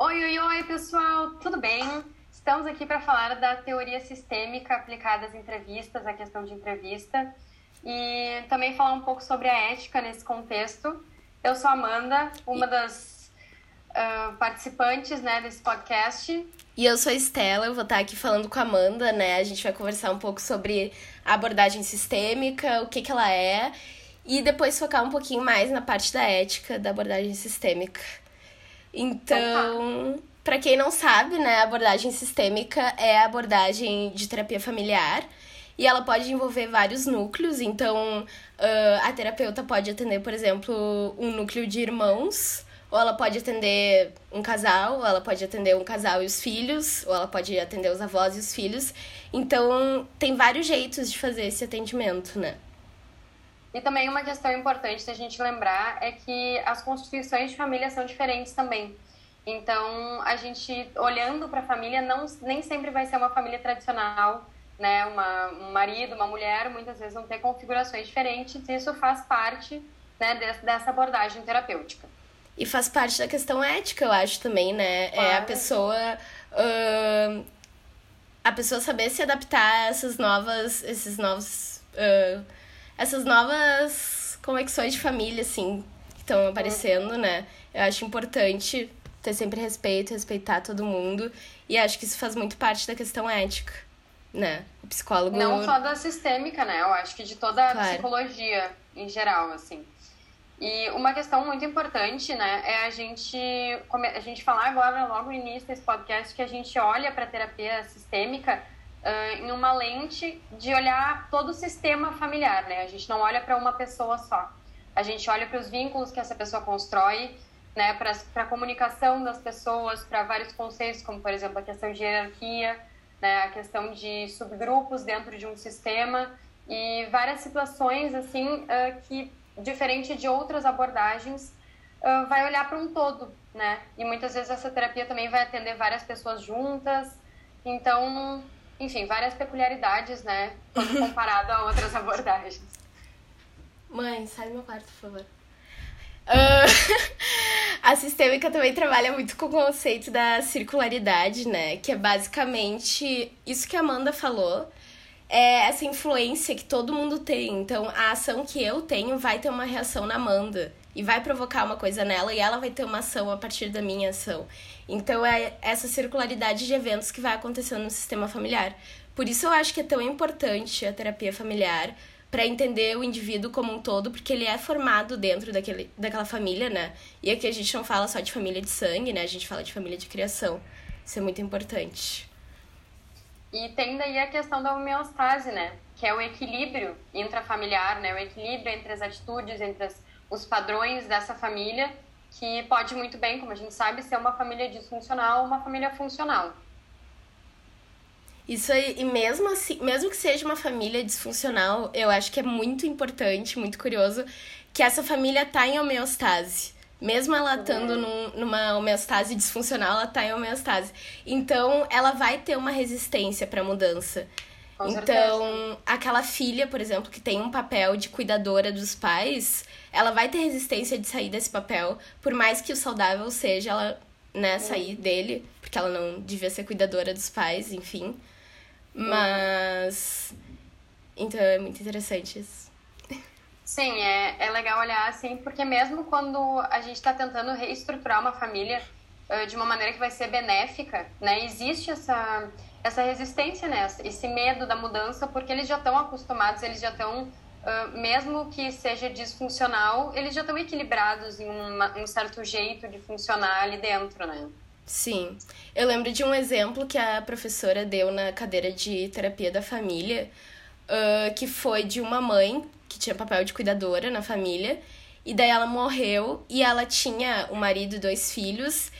Oi, oi, oi, pessoal, tudo bem? Estamos aqui para falar da teoria sistêmica aplicada às entrevistas, à questão de entrevista, e também falar um pouco sobre a ética nesse contexto. Eu sou a Amanda, uma das uh, participantes né, desse podcast. E eu sou a Estela, eu vou estar aqui falando com a Amanda, né? A gente vai conversar um pouco sobre a abordagem sistêmica, o que, que ela é, e depois focar um pouquinho mais na parte da ética da abordagem sistêmica. Então, para quem não sabe, né, a abordagem sistêmica é a abordagem de terapia familiar e ela pode envolver vários núcleos. Então, a terapeuta pode atender, por exemplo, um núcleo de irmãos, ou ela pode atender um casal, ou ela pode atender um casal e os filhos, ou ela pode atender os avós e os filhos. Então, tem vários jeitos de fazer esse atendimento, né? E também uma questão importante da gente lembrar é que as constituições de família são diferentes também. Então, a gente olhando para a família não nem sempre vai ser uma família tradicional, né? Uma, um marido, uma mulher, muitas vezes vão ter configurações diferentes. E isso faz parte, né, dessa abordagem terapêutica. E faz parte da questão ética, eu acho também, né? Claro. É a pessoa uh, a pessoa saber se adaptar a essas novas esses novos uh, essas novas conexões de família, assim, que estão aparecendo, né? Eu acho importante ter sempre respeito, respeitar todo mundo. E acho que isso faz muito parte da questão ética, né? O psicólogo. Não só da sistêmica, né? Eu acho que de toda a claro. psicologia em geral, assim. E uma questão muito importante, né, é a gente, a gente falar agora, logo no início desse podcast, que a gente olha para a terapia sistêmica uh, em uma lente de olhar todo o sistema familiar, né? A gente não olha para uma pessoa só. A gente olha para os vínculos que essa pessoa constrói, né? Para a comunicação das pessoas, para vários conceitos, como por exemplo a questão de hierarquia, né? A questão de subgrupos dentro de um sistema e várias situações assim uh, que diferente de outras abordagens uh, vai olhar para um todo, né? E muitas vezes essa terapia também vai atender várias pessoas juntas. Então, enfim, várias peculiaridades, né? Quando comparado a outras abordagens. Mãe, sai do meu quarto, por favor. Uh, a sistêmica também trabalha muito com o conceito da circularidade, né? Que é basicamente isso que a Amanda falou. É essa influência que todo mundo tem. Então, a ação que eu tenho vai ter uma reação na Amanda. E vai provocar uma coisa nela e ela vai ter uma ação a partir da minha ação. Então é essa circularidade de eventos que vai acontecendo no sistema familiar. Por isso eu acho que é tão importante a terapia familiar para entender o indivíduo como um todo, porque ele é formado dentro daquele, daquela família, né? E aqui a gente não fala só de família de sangue, né? A gente fala de família de criação. Isso é muito importante. E tem daí a questão da homeostase, né? Que é o equilíbrio intrafamiliar, né? O equilíbrio entre as atitudes, entre as, os padrões dessa família que pode muito bem, como a gente sabe, ser uma família disfuncional ou uma família funcional. Isso aí, e mesmo assim, mesmo que seja uma família disfuncional, eu acho que é muito importante, muito curioso, que essa família tá em homeostase. Mesmo ela estando uhum. numa homeostase disfuncional, ela tá em homeostase. Então, ela vai ter uma resistência para mudança. Então, aquela filha, por exemplo, que tem um papel de cuidadora dos pais, ela vai ter resistência de sair desse papel, por mais que o saudável seja ela, né, sair uhum. dele, porque ela não devia ser cuidadora dos pais, enfim. Mas. Então é muito interessante isso. Sim, é, é legal olhar assim, porque mesmo quando a gente está tentando reestruturar uma família uh, de uma maneira que vai ser benéfica, né, existe essa, essa resistência, né, esse medo da mudança, porque eles já estão acostumados, eles já estão Uh, mesmo que seja disfuncional, eles já estão equilibrados em uma, um certo jeito de funcionar ali dentro, né? Sim. Eu lembro de um exemplo que a professora deu na cadeira de terapia da família, uh, que foi de uma mãe que tinha papel de cuidadora na família, e daí ela morreu e ela tinha um marido e dois filhos.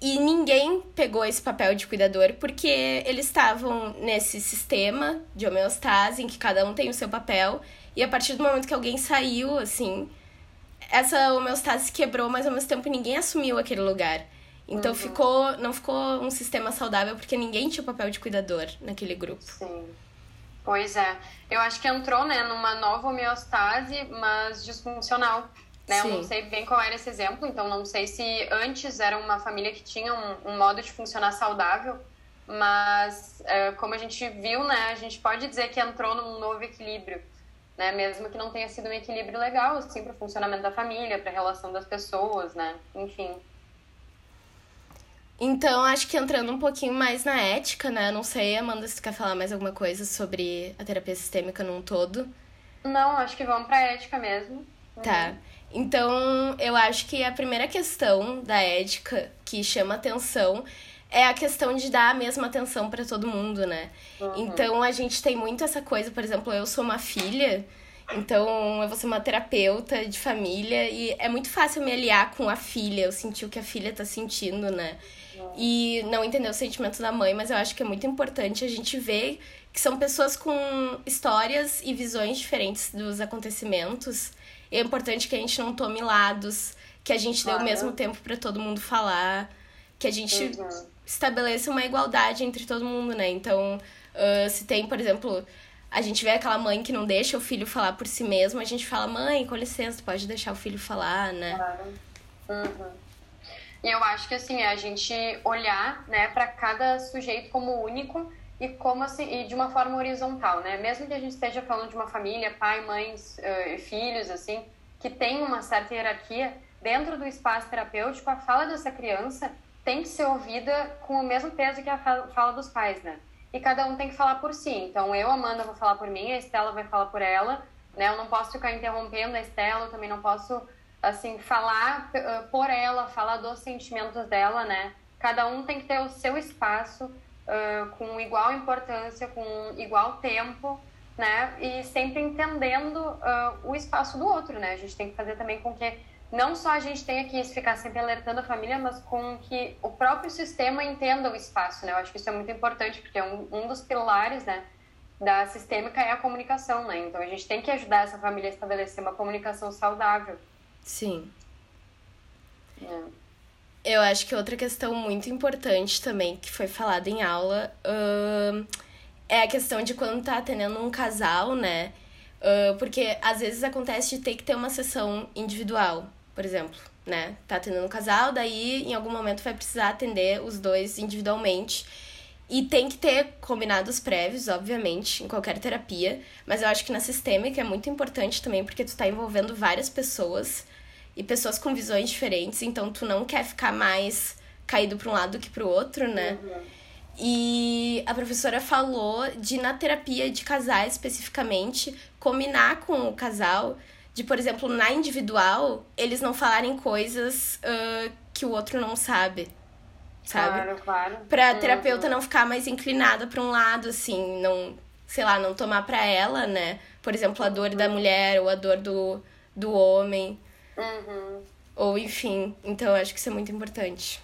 E ninguém pegou esse papel de cuidador porque eles estavam nesse sistema de homeostase em que cada um tem o seu papel e a partir do momento que alguém saiu, assim, essa homeostase se quebrou, mas ao mesmo tempo ninguém assumiu aquele lugar. Então uhum. ficou, não ficou um sistema saudável porque ninguém tinha o papel de cuidador naquele grupo. Sim. Pois é. Eu acho que entrou, né, numa nova homeostase, mas disfuncional. Né? Eu não sei bem qual era esse exemplo, então não sei se antes era uma família que tinha um, um modo de funcionar saudável, mas é, como a gente viu, né, a gente pode dizer que entrou num novo equilíbrio, né, mesmo que não tenha sido um equilíbrio legal, assim, para o funcionamento da família, para a relação das pessoas, né, enfim. Então, acho que entrando um pouquinho mais na ética, né? Não sei, Amanda, se tu quer falar mais alguma coisa sobre a terapia sistêmica num todo. Não, acho que vamos pra ética mesmo. Tá. Então, eu acho que a primeira questão da ética que chama atenção é a questão de dar a mesma atenção para todo mundo, né? Uhum. Então, a gente tem muito essa coisa, por exemplo, eu sou uma filha, então eu vou ser uma terapeuta de família e é muito fácil me aliar com a filha, eu sentir o que a filha tá sentindo, né? e não entender o sentimento da mãe, mas eu acho que é muito importante a gente ver que são pessoas com histórias e visões diferentes dos acontecimentos. E é importante que a gente não tome lados, que a gente claro. dê o mesmo tempo para todo mundo falar, que a gente uhum. estabeleça uma igualdade entre todo mundo, né? Então, uh, se tem, por exemplo, a gente vê aquela mãe que não deixa o filho falar por si mesmo, a gente fala, mãe, com licença, pode deixar o filho falar, né? Claro. Uhum. E eu acho que assim, é a gente olhar, né, para cada sujeito como único e como assim, e de uma forma horizontal, né? Mesmo que a gente esteja falando de uma família, pai, mães, uh, filhos, assim, que tem uma certa hierarquia, dentro do espaço terapêutico, a fala dessa criança tem que ser ouvida com o mesmo peso que a fala dos pais, né? E cada um tem que falar por si. Então, eu, Amanda, vou falar por mim, a Estela vai falar por ela, né? Eu não posso ficar interrompendo a Estela, eu também não posso assim, falar uh, por ela, falar dos sentimentos dela, né? Cada um tem que ter o seu espaço uh, com igual importância, com igual tempo, né? E sempre entendendo uh, o espaço do outro, né? A gente tem que fazer também com que não só a gente tenha que ficar sempre alertando a família, mas com que o próprio sistema entenda o espaço, né? Eu acho que isso é muito importante, porque um, um dos pilares, né? da sistêmica é a comunicação, né? Então a gente tem que ajudar essa família a estabelecer uma comunicação saudável. Sim. É. Eu acho que outra questão muito importante também que foi falada em aula uh, é a questão de quando tá atendendo um casal, né? Uh, porque às vezes acontece de ter que ter uma sessão individual, por exemplo, né? Tá atendendo um casal, daí em algum momento vai precisar atender os dois individualmente. E tem que ter combinados prévios, obviamente, em qualquer terapia. Mas eu acho que na sistêmica é muito importante também, porque tu tá envolvendo várias pessoas e pessoas com visões diferentes, então tu não quer ficar mais caído para um lado que para o outro, né? Uhum. E a professora falou de na terapia de casais especificamente combinar com o casal de, por exemplo, na individual, eles não falarem coisas uh, que o outro não sabe. Sabe? Claro, claro. Pra uhum. terapeuta não ficar mais inclinada para um lado, assim, não, sei lá, não tomar para ela, né? Por exemplo, a dor da mulher ou a dor do, do homem. Uhum. Ou enfim, então acho que isso é muito importante.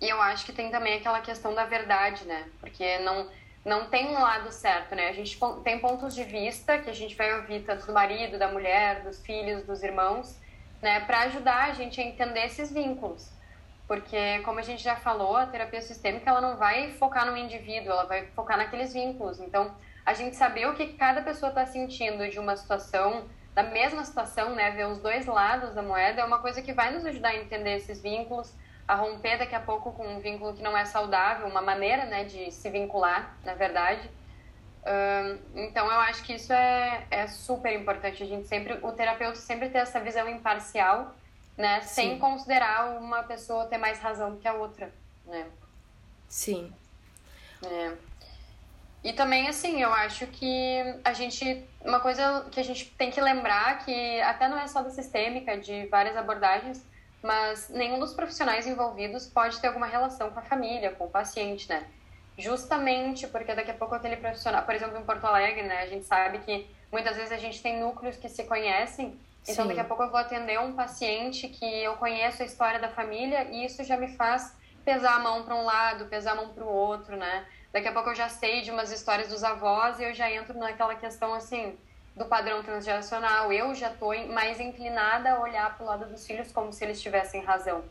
E eu acho que tem também aquela questão da verdade, né? Porque não, não tem um lado certo, né? A gente tem pontos de vista que a gente vai ouvir tanto do marido, da mulher, dos filhos, dos irmãos, né? Para ajudar a gente a entender esses vínculos. Porque, como a gente já falou, a terapia sistêmica ela não vai focar no indivíduo, ela vai focar naqueles vínculos. Então, a gente saber o que cada pessoa está sentindo de uma situação, da mesma situação, né, ver os dois lados da moeda, é uma coisa que vai nos ajudar a entender esses vínculos, a romper daqui a pouco com um vínculo que não é saudável, uma maneira, né, de se vincular, na verdade. então, eu acho que isso é, é super importante. A gente sempre, o terapeuta sempre ter essa visão imparcial, né, Sim. sem considerar uma pessoa ter mais razão que a outra, né. Sim. É. E também, assim, eu acho que a gente. Uma coisa que a gente tem que lembrar que até não é só da sistêmica, de várias abordagens, mas nenhum dos profissionais envolvidos pode ter alguma relação com a família, com o paciente, né? Justamente porque daqui a pouco aquele profissional, por exemplo, em Porto Alegre, né, a gente sabe que muitas vezes a gente tem núcleos que se conhecem, então Sim. daqui a pouco eu vou atender um paciente que eu conheço a história da família e isso já me faz pesar a mão para um lado, pesar a mão para o outro, né? Daqui a pouco eu já sei de umas histórias dos avós e eu já entro naquela questão assim do padrão transgeracional. Eu já estou mais inclinada a olhar para o lado dos filhos como se eles tivessem razão.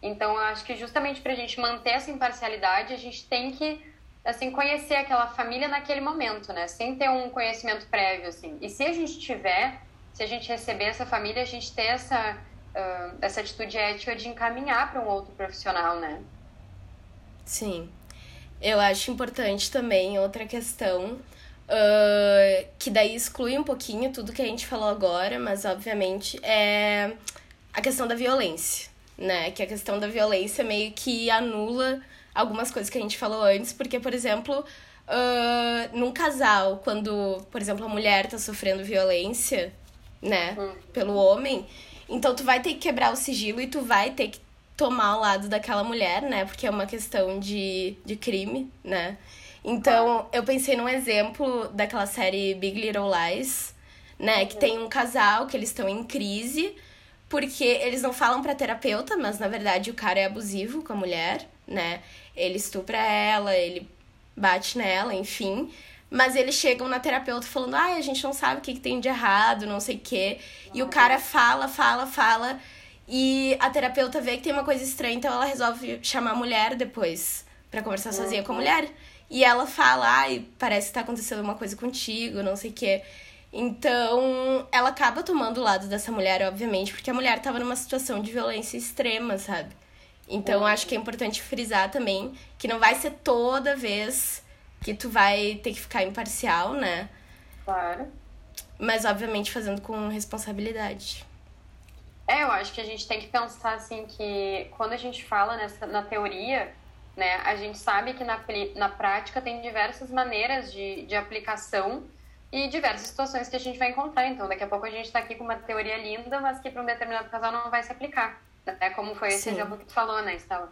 Então, eu acho que justamente para a gente manter essa imparcialidade, a gente tem que assim conhecer aquela família naquele momento, né? Sem ter um conhecimento prévio, assim. E se a gente tiver, se a gente receber essa família, a gente ter essa uh, dessa atitude ética de encaminhar para um outro profissional, né? Sim. Eu acho importante também outra questão, uh, que daí exclui um pouquinho tudo que a gente falou agora, mas obviamente é a questão da violência, né? Que a questão da violência meio que anula algumas coisas que a gente falou antes, porque, por exemplo, uh, num casal, quando, por exemplo, a mulher tá sofrendo violência, né, uhum. pelo homem, então tu vai ter que quebrar o sigilo e tu vai ter que tomar o lado daquela mulher, né? Porque é uma questão de, de crime, né? Então, eu pensei num exemplo daquela série Big Little Lies, né? Que tem um casal que eles estão em crise, porque eles não falam pra terapeuta, mas na verdade o cara é abusivo com a mulher, né? Ele estupra ela, ele bate nela, enfim. Mas eles chegam na terapeuta falando, ai, a gente não sabe o que, que tem de errado, não sei o quê. E o cara fala, fala, fala. E a terapeuta vê que tem uma coisa estranha, então ela resolve chamar a mulher depois para conversar sozinha com a mulher. E ela fala, ai, parece que tá acontecendo uma coisa contigo, não sei o quê. Então, ela acaba tomando o lado dessa mulher, obviamente, porque a mulher tava numa situação de violência extrema, sabe? Então, acho que é importante frisar também que não vai ser toda vez que tu vai ter que ficar imparcial, né? Claro. Mas, obviamente, fazendo com responsabilidade. É, eu acho que a gente tem que pensar assim que quando a gente fala nessa, na teoria, né, a gente sabe que na, na prática tem diversas maneiras de, de aplicação e diversas situações que a gente vai encontrar. Então, daqui a pouco a gente está aqui com uma teoria linda, mas que para um determinado casal não vai se aplicar. Né? Como foi esse Sim. exemplo que tu falou, né, Estela?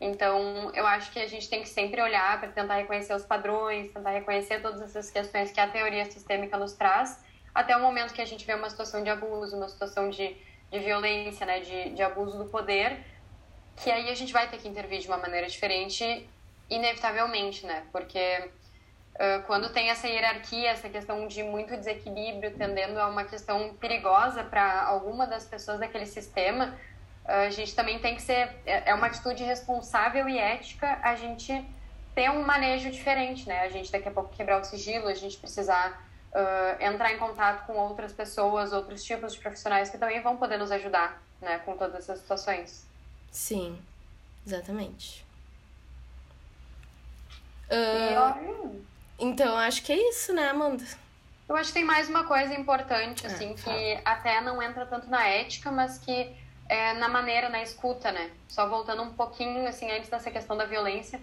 Então, eu acho que a gente tem que sempre olhar para tentar reconhecer os padrões, tentar reconhecer todas essas questões que a teoria sistêmica nos traz, até o momento que a gente vê uma situação de abuso, uma situação de de violência, né, de, de abuso do poder, que aí a gente vai ter que intervir de uma maneira diferente, inevitavelmente, né? Porque uh, quando tem essa hierarquia, essa questão de muito desequilíbrio, tendendo a uma questão perigosa para alguma das pessoas daquele sistema, uh, a gente também tem que ser. É, é uma atitude responsável e ética a gente ter um manejo diferente, né? A gente daqui a pouco quebrar o sigilo, a gente precisar uh, entrar em contato com outras pessoas, outros tipos de profissionais que também vão poder nos ajudar, né, com todas essas situações. Sim, exatamente. Uh, então, acho que é isso, né, Amanda? Eu acho que tem mais uma coisa importante, é, assim, que até não entra tanto na ética, mas que é na maneira, na escuta, né? Só voltando um pouquinho, assim, antes dessa questão da violência,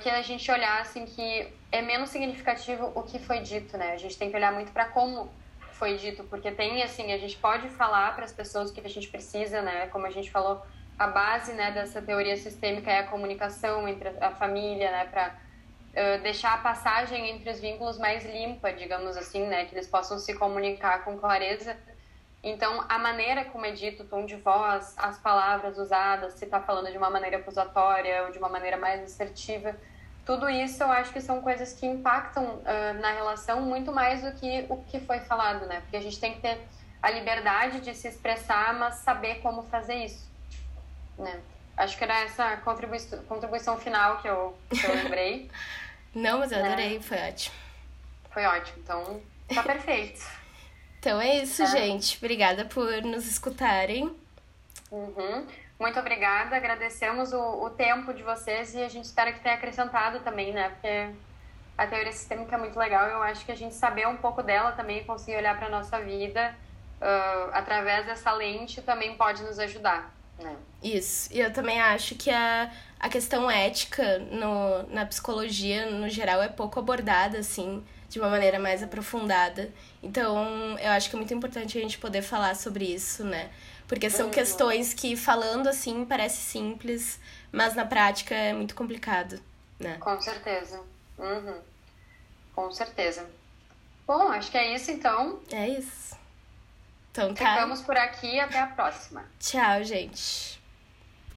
que a gente olhar assim que é menos significativo o que foi dito, né? A gente tem que olhar muito para como foi dito, porque tem assim, a gente pode falar para as pessoas o que a gente precisa, né? Como a gente falou, a base, né, dessa teoria sistêmica é a comunicação entre a família, né, para uh, deixar a passagem entre os vínculos mais limpa, digamos assim, né, que eles possam se comunicar com clareza então, a maneira como é dito, o tom de voz, as palavras usadas, se está falando de uma maneira acusatória ou de uma maneira mais assertiva, tudo isso eu acho que são coisas que impactam uh, na relação muito mais do que o que foi falado, né? Porque a gente tem que ter a liberdade de se expressar, mas saber como fazer isso, né? Acho que era essa contribuição, contribuição final que eu, que eu lembrei. Não, mas eu adorei, né? foi ótimo. Foi ótimo, então tá perfeito. Então é isso, é. gente. Obrigada por nos escutarem. Uhum. Muito obrigada. Agradecemos o, o tempo de vocês e a gente espera que tenha acrescentado também, né? Porque a teoria sistêmica é muito legal. Eu acho que a gente saber um pouco dela também, conseguir olhar para nossa vida uh, através dessa lente também pode nos ajudar. Né? Isso. E eu também acho que a, a questão ética no, na psicologia, no geral, é pouco abordada, assim de uma maneira mais aprofundada. Então, eu acho que é muito importante a gente poder falar sobre isso, né? Porque são uhum. questões que, falando assim, parece simples, mas na prática é muito complicado, né? Com certeza. Uhum. Com certeza. Bom, acho que é isso então. É isso. Então tá. Ficamos por aqui até a próxima. Tchau, gente.